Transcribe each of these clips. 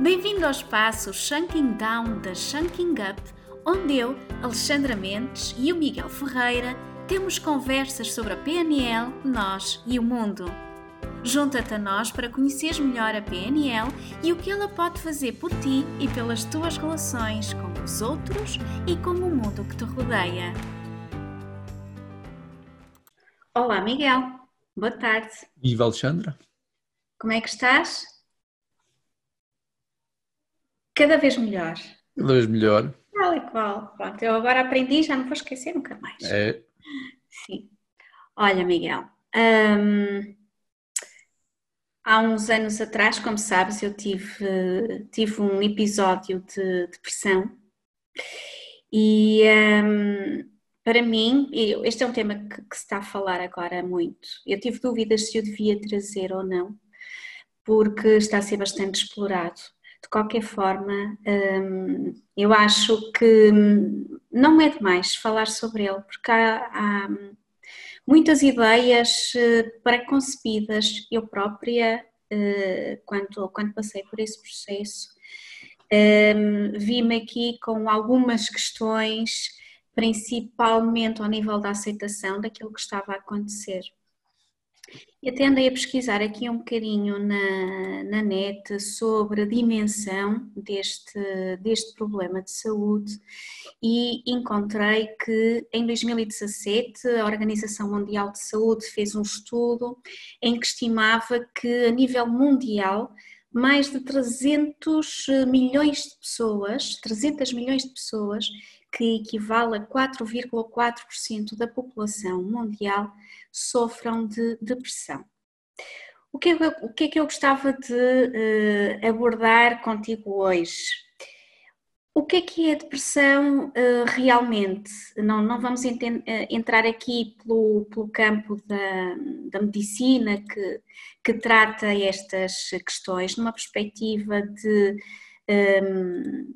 Bem-vindo ao espaço Shunking Down da Shunking Up, onde eu, Alexandra Mendes e o Miguel Ferreira temos conversas sobre a PNL, nós e o mundo. Junta-te a nós para conheceres melhor a PNL e o que ela pode fazer por ti e pelas tuas relações com os outros e com o mundo que te rodeia. Olá, Miguel. Boa tarde. Viva Alexandra. Como é que estás? Cada vez melhor. Cada vez melhor. Tal e qual. Pronto, eu agora aprendi, já não vou esquecer nunca mais. É. Sim. Olha, Miguel, hum, há uns anos atrás, como sabes, eu tive, tive um episódio de depressão e hum, para mim, este é um tema que, que se está a falar agora muito. Eu tive dúvidas se eu devia trazer ou não, porque está a ser bastante explorado. De qualquer forma, hum, eu acho que não é demais falar sobre ele, porque há, há muitas ideias eh, pré-concebidas. Eu própria, eh, quando, quando passei por esse processo, hum, vi-me aqui com algumas questões, principalmente ao nível da aceitação daquilo que estava a acontecer. E até andei a pesquisar aqui um bocadinho na, na net sobre a dimensão deste, deste problema de saúde e encontrei que em 2017 a Organização Mundial de Saúde fez um estudo em que estimava que a nível mundial mais de 300 milhões de pessoas, 300 milhões de pessoas, que equivale a 4,4% da população mundial, sofram de depressão. O que, é, o que é que eu gostava de uh, abordar contigo hoje? O que é que é depressão uh, realmente? Não, não vamos uh, entrar aqui pelo, pelo campo da, da medicina que, que trata estas questões numa perspectiva de um,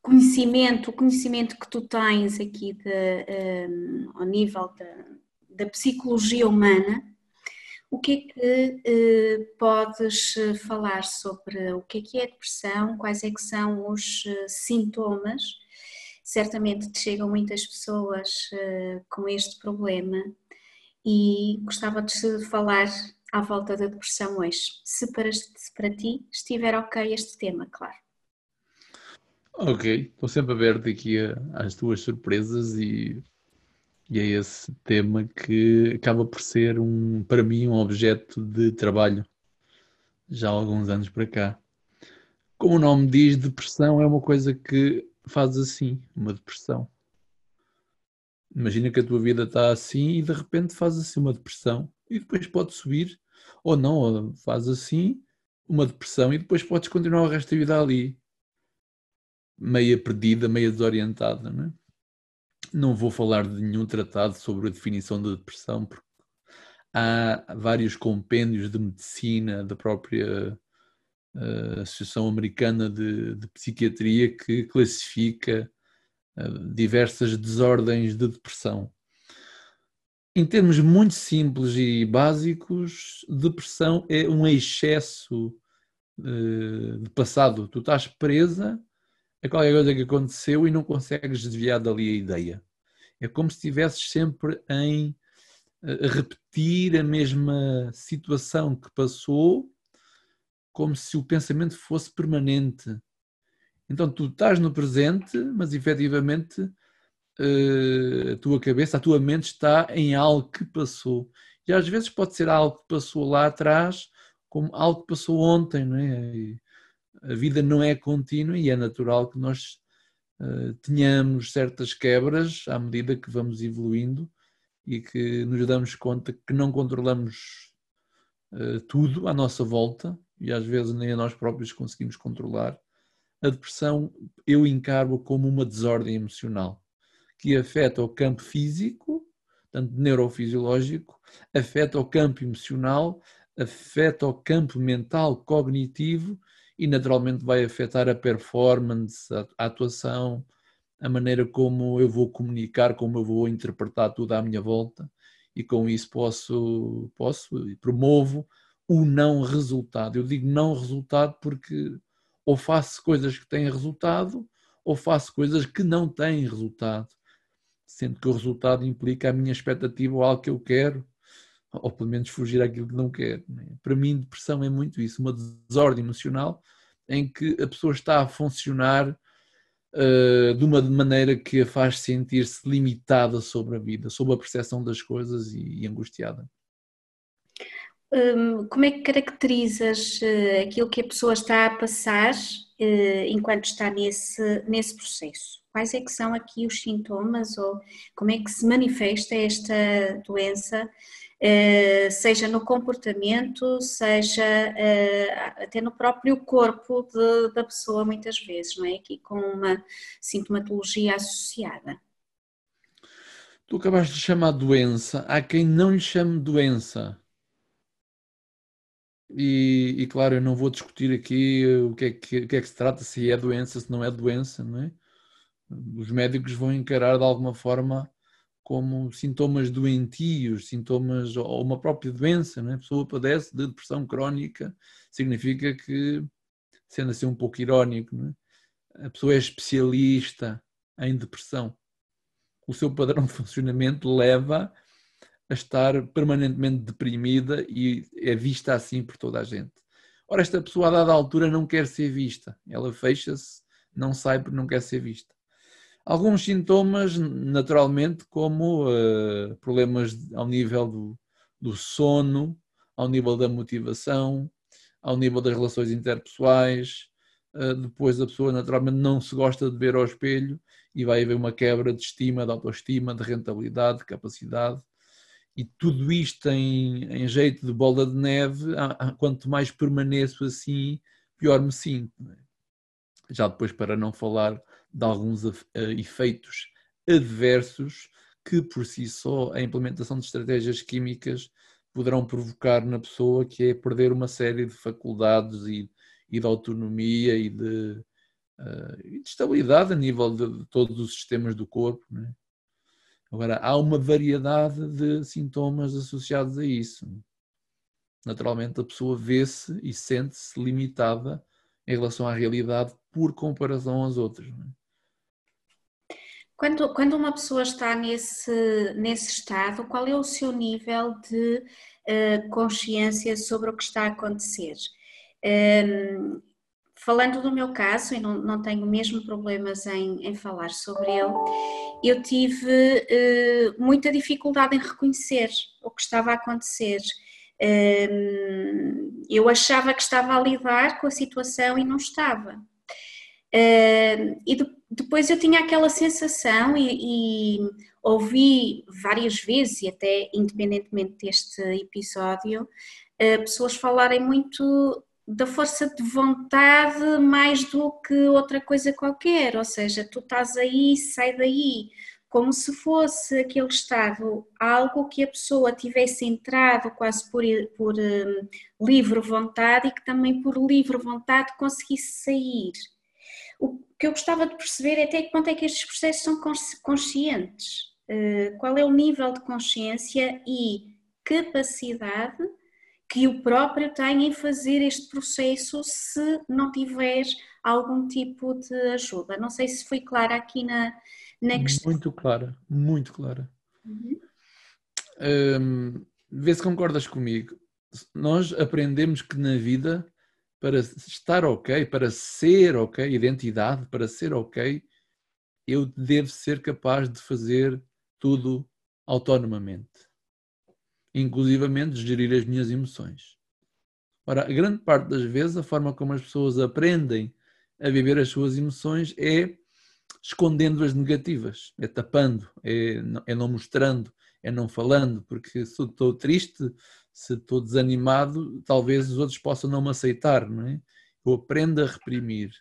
conhecimento, o conhecimento que tu tens aqui de, um, ao nível da, da psicologia humana, o que é que eh, podes eh, falar sobre o que é que é depressão, quais é que são os eh, sintomas? Certamente te chegam muitas pessoas com este problema e gostava de falar à volta da depressão hoje, se para, se para ti estiver ok este tema, claro. Ok, estou sempre aberto aqui às tuas surpresas e e é esse tema que acaba por ser, um, para mim, um objeto de trabalho já há alguns anos para cá. Como o nome diz, depressão é uma coisa que faz assim, uma depressão. Imagina que a tua vida está assim e de repente faz assim uma depressão e depois pode subir, ou não, ou faz assim uma depressão e depois podes continuar o resto da vida ali, meia perdida, meia desorientada, não é? Não vou falar de nenhum tratado sobre a definição da depressão, porque há vários compêndios de medicina da própria uh, Associação Americana de, de, Psiquiatria que classifica uh, diversas desordens de depressão. Em termos muito simples e básicos, depressão é um excesso uh, de passado. Tu estás presa a qualquer coisa que aconteceu e não consegues desviar dali a ideia. É como se estivesses sempre em a repetir a mesma situação que passou, como se o pensamento fosse permanente. Então tu estás no presente, mas efetivamente eh, a tua cabeça, a tua mente está em algo que passou. E às vezes pode ser algo que passou lá atrás, como algo que passou ontem, não é? A vida não é contínua e é natural que nós uh, tenhamos certas quebras à medida que vamos evoluindo e que nos damos conta que não controlamos uh, tudo à nossa volta e às vezes nem a nós próprios conseguimos controlar. A depressão eu encaro como uma desordem emocional que afeta o campo físico, tanto neurofisiológico, afeta o campo emocional, afeta o campo mental, cognitivo e naturalmente vai afetar a performance, a, atuação, a maneira como eu vou comunicar, como eu vou interpretar tudo à minha volta e com isso posso, posso e promovo o não resultado. Eu digo não resultado porque ou faço coisas que têm resultado ou faço coisas que não têm resultado, sendo que o resultado implica a minha expectativa ou algo que eu quero, ou pelo menos fugir àquilo que não quero. Né? Para mim, depressão é muito isso, uma desordem emocional em que a pessoa está a funcionar uh, de uma maneira que a faz sentir-se limitada sobre a vida, sobre a percepção das coisas e, e angustiada. Hum, como é que caracterizas uh, aquilo que a pessoa está a passar uh, enquanto está nesse, nesse processo? Quais é que são aqui os sintomas ou como é que se manifesta esta doença, seja no comportamento, seja até no próprio corpo de, da pessoa muitas vezes, não é? Aqui com uma sintomatologia associada. Tu acabaste de chamar doença, há quem não lhe chame doença e, e, claro, eu não vou discutir aqui o que, é que, o que é que se trata, se é doença, se não é doença, não é? Os médicos vão encarar de alguma forma como sintomas doentios, sintomas ou uma própria doença, não é? A pessoa padece de depressão crónica, significa que, sendo assim um pouco irónico, é? a pessoa é especialista em depressão. O seu padrão de funcionamento leva a estar permanentemente deprimida e é vista assim por toda a gente. Ora, esta pessoa a dada altura não quer ser vista, ela fecha-se, não sai porque não quer ser vista. Alguns sintomas, naturalmente, como uh, problemas ao nível do, do sono, ao nível da motivação, ao nível das relações interpessoais. Uh, depois a pessoa naturalmente não se gosta de ver ao espelho e vai haver uma quebra de estima, de autoestima, de rentabilidade, de capacidade e tudo isto em, em, jeito de bola de neve, quanto mais permaneço assim, pior me sinto. É? Já depois, para não falar de alguns efeitos adversos que, por si só, a implementação de estratégias químicas poderão provocar na pessoa, que é perder uma série de faculdades e, e de autonomia e de, uh, de estabilidade a nível de, de, todos os sistemas do corpo. É? Agora, há uma variedade de sintomas associados a isso. Naturalmente, a pessoa vê-se e sente-se limitada em relação à realidade por comparação às outras. É? Quando, quando uma pessoa está nesse, nesse estado, qual é o seu nível de uh, consciência sobre o que está a acontecer? Um, ehm, falando do meu caso, e não, não tenho mesmo problemas em, em falar sobre ele, eu tive uh, muita dificuldade em reconhecer o que estava a acontecer. Uh, eu achava que estava a lidar com a situação e não estava. Uh, e de, depois eu tinha aquela sensação e, e, ouvi várias vezes, e até independentemente deste episódio, uh, pessoas falarem muito da força de vontade mais do que outra coisa qualquer, ou seja, tu estás aí, sai daí, como se fosse aquele estado algo que a pessoa tivesse entrado quase por, por um, livre vontade e que também por livre vontade conseguisse sair. O que eu gostava de perceber é até quanto é que estes processos são conscientes, uh, qual é o nível de consciência e capacidade que o próprio tem em fazer este processo se não tiver algum tipo de ajuda. Não sei se foi clara aqui na, na questão. Muito clara, muito clara. Uhum. Um, vê se concordas comigo. Nós aprendemos que na vida, para estar ok, para ser ok, identidade, para ser ok, eu devo ser capaz de fazer tudo autonomamente inclusivamente gerir as minhas emoções. Ora, a grande parte das vezes a forma como as pessoas aprendem a viver as suas emoções é escondendo as negativas, é tapando, é, é não mostrando, é não falando, porque se estou triste, se estou desanimado, talvez os outros possam não me aceitar, não é? Eu aprendo a reprimir.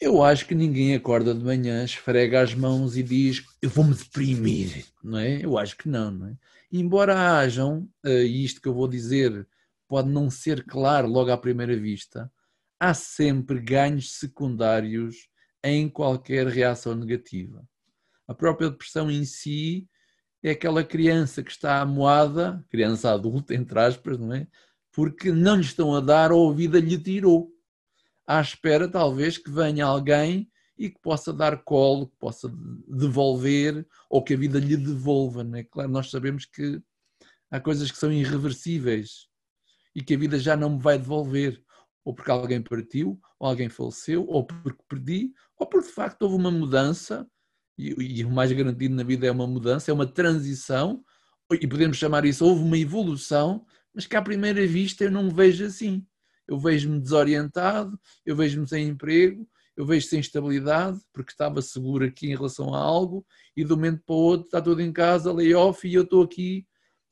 Eu acho que ninguém acorda de manhã, esfrega as mãos e diz eu vou-me deprimir, não é? Eu acho que não, não é? Embora hajam, eh, e isto que eu vou dizer pode não ser claro logo à primeira vista, há sempre ganhos secundários em qualquer reação negativa. A própria depressão em si é aquela criança que está amoada, criança adulta, entre aspas, não é? porque não lhe estão a dar ou a vida lhe tirou. À espera, talvez, que venha alguém e que possa dar colo, que possa devolver ou que a vida lhe devolva. Não é? Claro, nós sabemos que há coisas que são irreversíveis e que a vida já não me vai devolver, ou porque alguém partiu, ou alguém faleceu, ou porque perdi, ou porque de facto houve uma mudança, e, e o mais garantido na vida é uma mudança, é uma transição, e podemos chamar isso, houve uma evolução, mas que à primeira vista eu não vejo assim. Eu vejo-me desorientado, eu vejo-me sem emprego, eu vejo sem estabilidade, porque estava seguro aqui em relação a algo, e de um momento para o outro está tudo em casa, layoff, e eu estou aqui,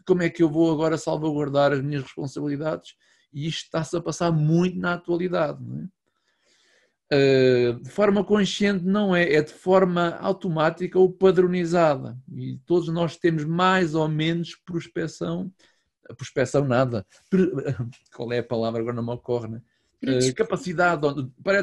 como é que eu vou agora salvaguardar as minhas responsabilidades? E isto está-se a passar muito na atualidade. Não é? Uh, de forma consciente não é, é de forma automática ou padronizada. E todos nós temos mais ou menos prospeção, prospeção nada, qual é a palavra agora não me ocorre, né? Uh, capacidade,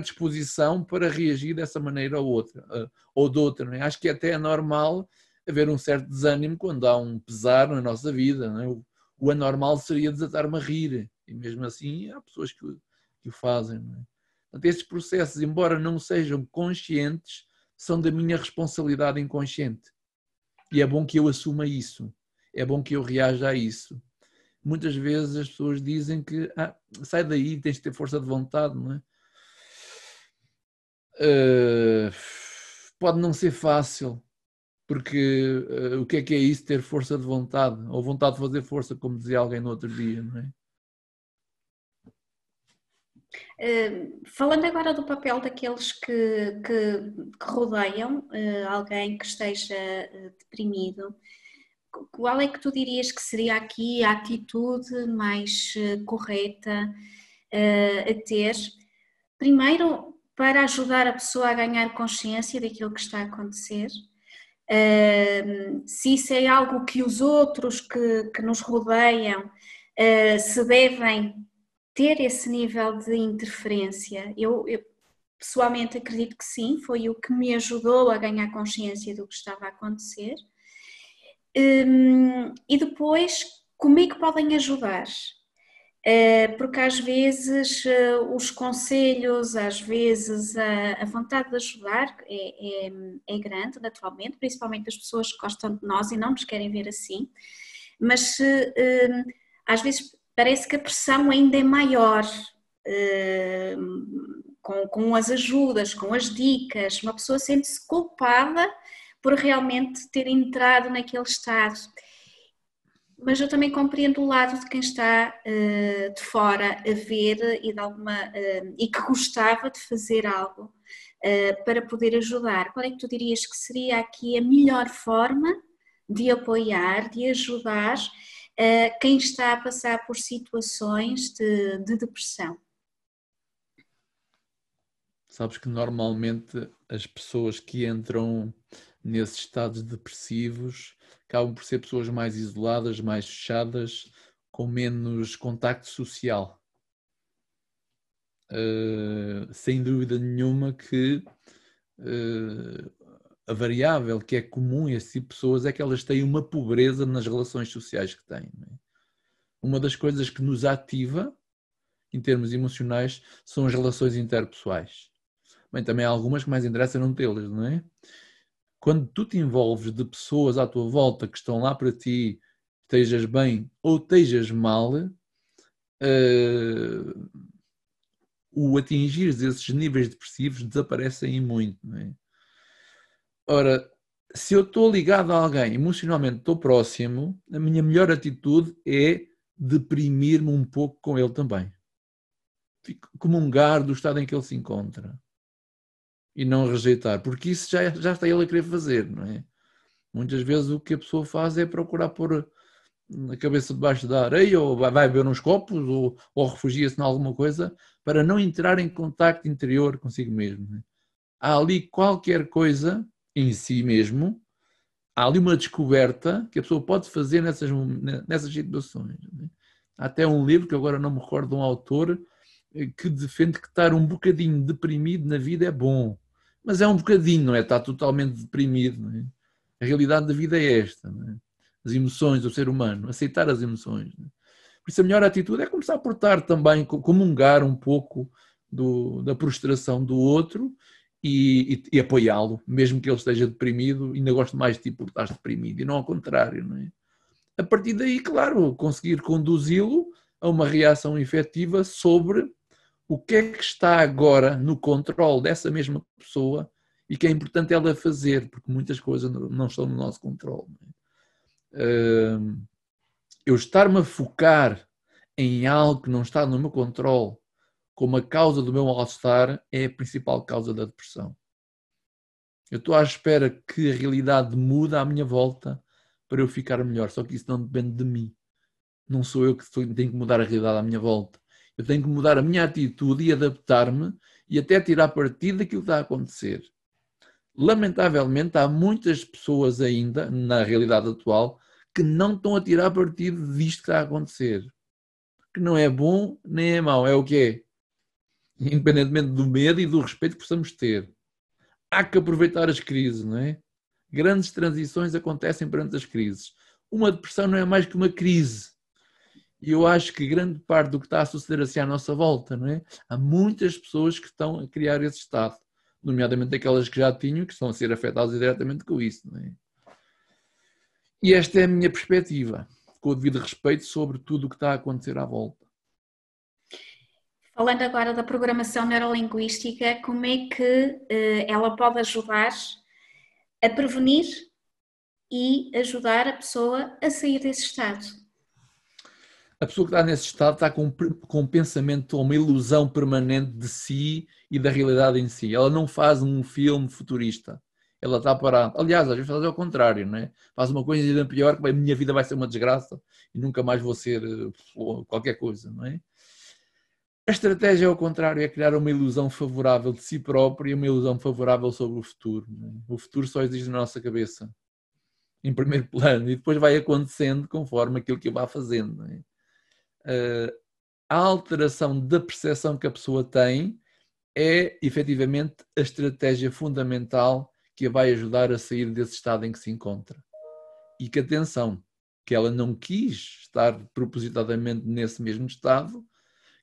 disposição para reagir dessa maneira ou outra, uh, ou de outra. Né? Acho que até é normal haver um certo desânimo quando há um pesar na nossa vida. Né? O, o, anormal seria desatar-me a rir, e mesmo assim há pessoas que, que o fazem. Esses processos, embora não sejam conscientes, são da minha responsabilidade inconsciente. E é bom que eu assuma isso. É bom que eu reaja a isso muitas vezes as pessoas dizem que ah, sai daí, tens de ter força de vontade, não é? Uh, pode não ser fácil, porque uh, o que é que é isso, ter força de vontade? Ou vontade de fazer força, como dizia alguém no outro dia, não é? Uh, falando agora do papel daqueles que, que, que rodeiam alguém que esteja deprimido, qual é que tu dirias que seria aqui a atitude mais eh, correta uh, a ter? Primeiro, para ajudar a pessoa a ganhar consciência daquilo que está a acontecer. Uh, se isso é algo que os outros que, que nos rodeiam uh, se devem ter esse nível de interferência, eu, eu pessoalmente acredito que sim, foi o que me ajudou a ganhar consciência do que estava a acontecer. Um, e depois, como é que podem ajudar? Uh, porque às vezes uh, os conselhos, às vezes a, a vontade de ajudar é, é, é, grande, naturalmente, principalmente as pessoas que gostam de nós e não nos querem ver assim, mas uh, às vezes parece que a pressão ainda é maior com, com as ajudas, com as dicas, uma pessoa sente-se culpada por realmente ter entrado naquele estado. Mas eu também compreendo o lado de quem está uh, de fora a ver e, de alguma, uh, e que gostava de fazer algo uh, para poder ajudar. Qual é que tu dirias que seria aqui a melhor forma de apoiar, de ajudar quem está a passar por situações de, de depressão? Sabes que normalmente as pessoas que entram nesses estados depressivos, acabam por ser pessoas mais isoladas, mais fechadas, com menos contacto social. Uh, sem dúvida nenhuma que uh, a variável que é comum a esse tipo de pessoas é que elas têm uma pobreza nas relações sociais que têm. É? Uma das coisas que nos ativa, em termos emocionais, são as relações interpessoais. Bem, também há algumas que mais interessam não tê-las, não é? quando tu te envolves de pessoas à tua volta que estão lá para ti, estejas bem ou estejas mal, uh, o atingir esses níveis depressivos desaparecem muito. É? Ora, se eu estou ligado a alguém, emocionalmente estou próximo, a minha melhor atitude é deprimir-me um pouco com ele também. Fico comungar do estado em que ele se encontra e não rejeitar, porque isso já, já está ele a querer fazer, não é? Muitas vezes o que a pessoa faz é procurar pôr a cabeça debaixo da areia, ou vai, beber uns copos, ou, ou refugia-se em alguma coisa, para não entrar em contacto interior consigo mesmo. É? Há ali qualquer coisa em si mesmo, há ali uma descoberta que a pessoa pode fazer nessas, nessas situações. É? Há até um livro que agora não me recordo de um autor eh, que defende que estar um bocadinho deprimido na vida é bom mas é um bocadinho, não é? Está totalmente deprimido. É? A realidade da vida é esta. É? As emoções do ser humano, aceitar as emoções. É? Por isso a melhor atitude é começar a portar também, comungar um pouco do, da prostração do outro e, e, e apoiá-lo, mesmo que ele esteja deprimido, ainda gosto mais de ti por estás deprimido, e não ao contrário, não é? A partir daí, claro, conseguir conduzi-lo a uma reação efetiva sobre o que é que está agora no controle dessa mesma pessoa e que é importante ela fazer, porque muitas coisas não estão no nosso controle. É? Eu estar-me a focar em algo que não está no meu controle como a causa do meu mal-estar é a principal causa da depressão. Eu estou à espera que a realidade mude à minha volta para eu ficar melhor, só que isso não depende de mim. Não sou eu que tenho que mudar a realidade à minha volta. Eu tenho que mudar a minha atitude e adaptar-me e até tirar partido daquilo que está a acontecer. Lamentavelmente, há muitas pessoas ainda, na realidade atual, que não estão a tirar partido disto que está a acontecer. Que não é bom nem é mau, é o que é independentemente do medo e do respeito que possamos ter. Há que aproveitar as crises, não é? Grandes transições acontecem perante as crises. Uma depressão não é mais que uma crise. E eu acho que grande parte do que está a suceder assim à nossa volta, não é? Há muitas pessoas que estão a criar esse estado, nomeadamente aquelas que já tinham, que estão a ser afetadas diretamente com isso, não é? E esta é a minha perspectiva, com o devido respeito sobre tudo o que está a acontecer à volta. Falando agora da programação neurolinguística, como é que uh, ela pode ajudar a prevenir e ajudar a pessoa a sair desse estado? A pessoa que está nesse estado está com, com um pensamento ou uma ilusão permanente de si e da realidade em si. Ela não faz um filme futurista. Ela está parada. Aliás, às vezes faz ao contrário, não é? Faz uma coisa ainda pior, que a minha vida vai ser uma desgraça e nunca mais vou ser uh, qualquer coisa, não é? A estratégia, ao contrário, é criar uma ilusão favorável de si próprio e uma ilusão favorável sobre o futuro. É? O futuro só existe na nossa cabeça, em primeiro plano, e depois vai acontecendo conforme aquilo que eu vá fazendo. É? Uh, a alteração da percepção que a pessoa tem é, efetivamente, a estratégia fundamental que a vai ajudar a sair desse estado em que se encontra. E que, atenção, que ela não quis estar propositadamente nesse mesmo estado,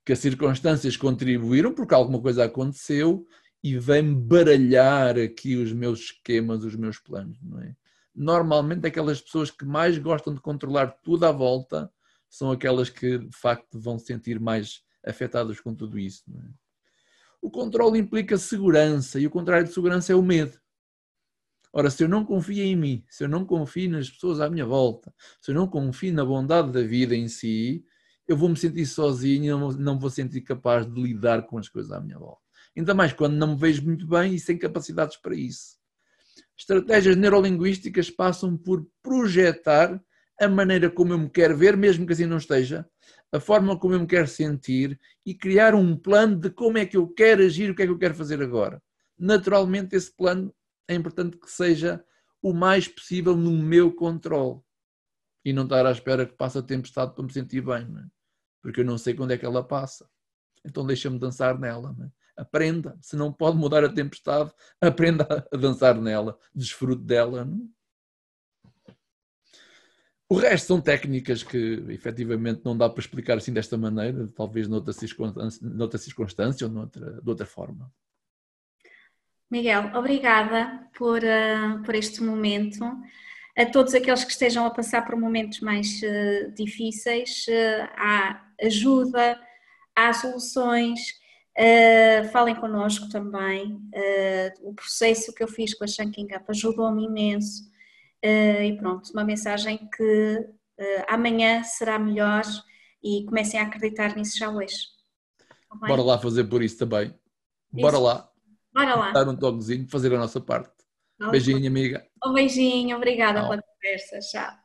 que as circunstâncias contribuíram porque alguma coisa aconteceu e vem baralhar aqui os meus esquemas, os meus planos, não é? Normalmente aquelas pessoas que mais gostam de controlar tudo à volta são aquelas que de facto vão se sentir mais afetadas com tudo isso. É? O controle implica segurança e o contrário de segurança é o medo. Ora, se eu não confio em mim, se eu não confio nas pessoas à minha volta, se eu não confio na bondade da vida em si, eu vou me sentir sozinho, não, não vou sentir capaz de lidar com as coisas à minha volta. Ainda mais quando não me vejo muito bem e sem capacidades para isso. Estratégias neurolinguísticas passam por projetar a maneira como eu me quero ver, mesmo que assim não esteja, a forma como eu me quero sentir e criar um plano de como é que eu quero agir, o que é que eu quero fazer agora. Naturalmente, esse plano é importante que seja o mais possível no meu controle e não estar à espera que passe a tempestade para me sentir bem. Não é? porque eu não sei quando é que ela passa. Então deixa-me dançar nela. Né? Aprenda. Se não pode mudar a tempestade, aprenda a dançar nela. Desfrute dela. Né? O resto são técnicas que efetivamente não dá para explicar assim desta maneira, talvez noutra circunstância, noutra circunstância ou noutra, de outra forma. Miguel, obrigada por, uh, por este momento a todos aqueles que estejam a passar por momentos mais uh, difíceis, uh, há ajuda, há soluções, uh, falem connosco também. o processo que eu fiz com a Shanking Up ajudou-me imenso e pronto, uma mensagem que amanhã será melhor e comecem a acreditar nisso já hoje. Tá Bora lá fazer por isso também. Bora isso. lá. Bora lá. Dar um toquezinho, fazer a nossa parte. Beijinho, amiga. Um beijinho, obrigada Tchau. pela conversa. Tchau.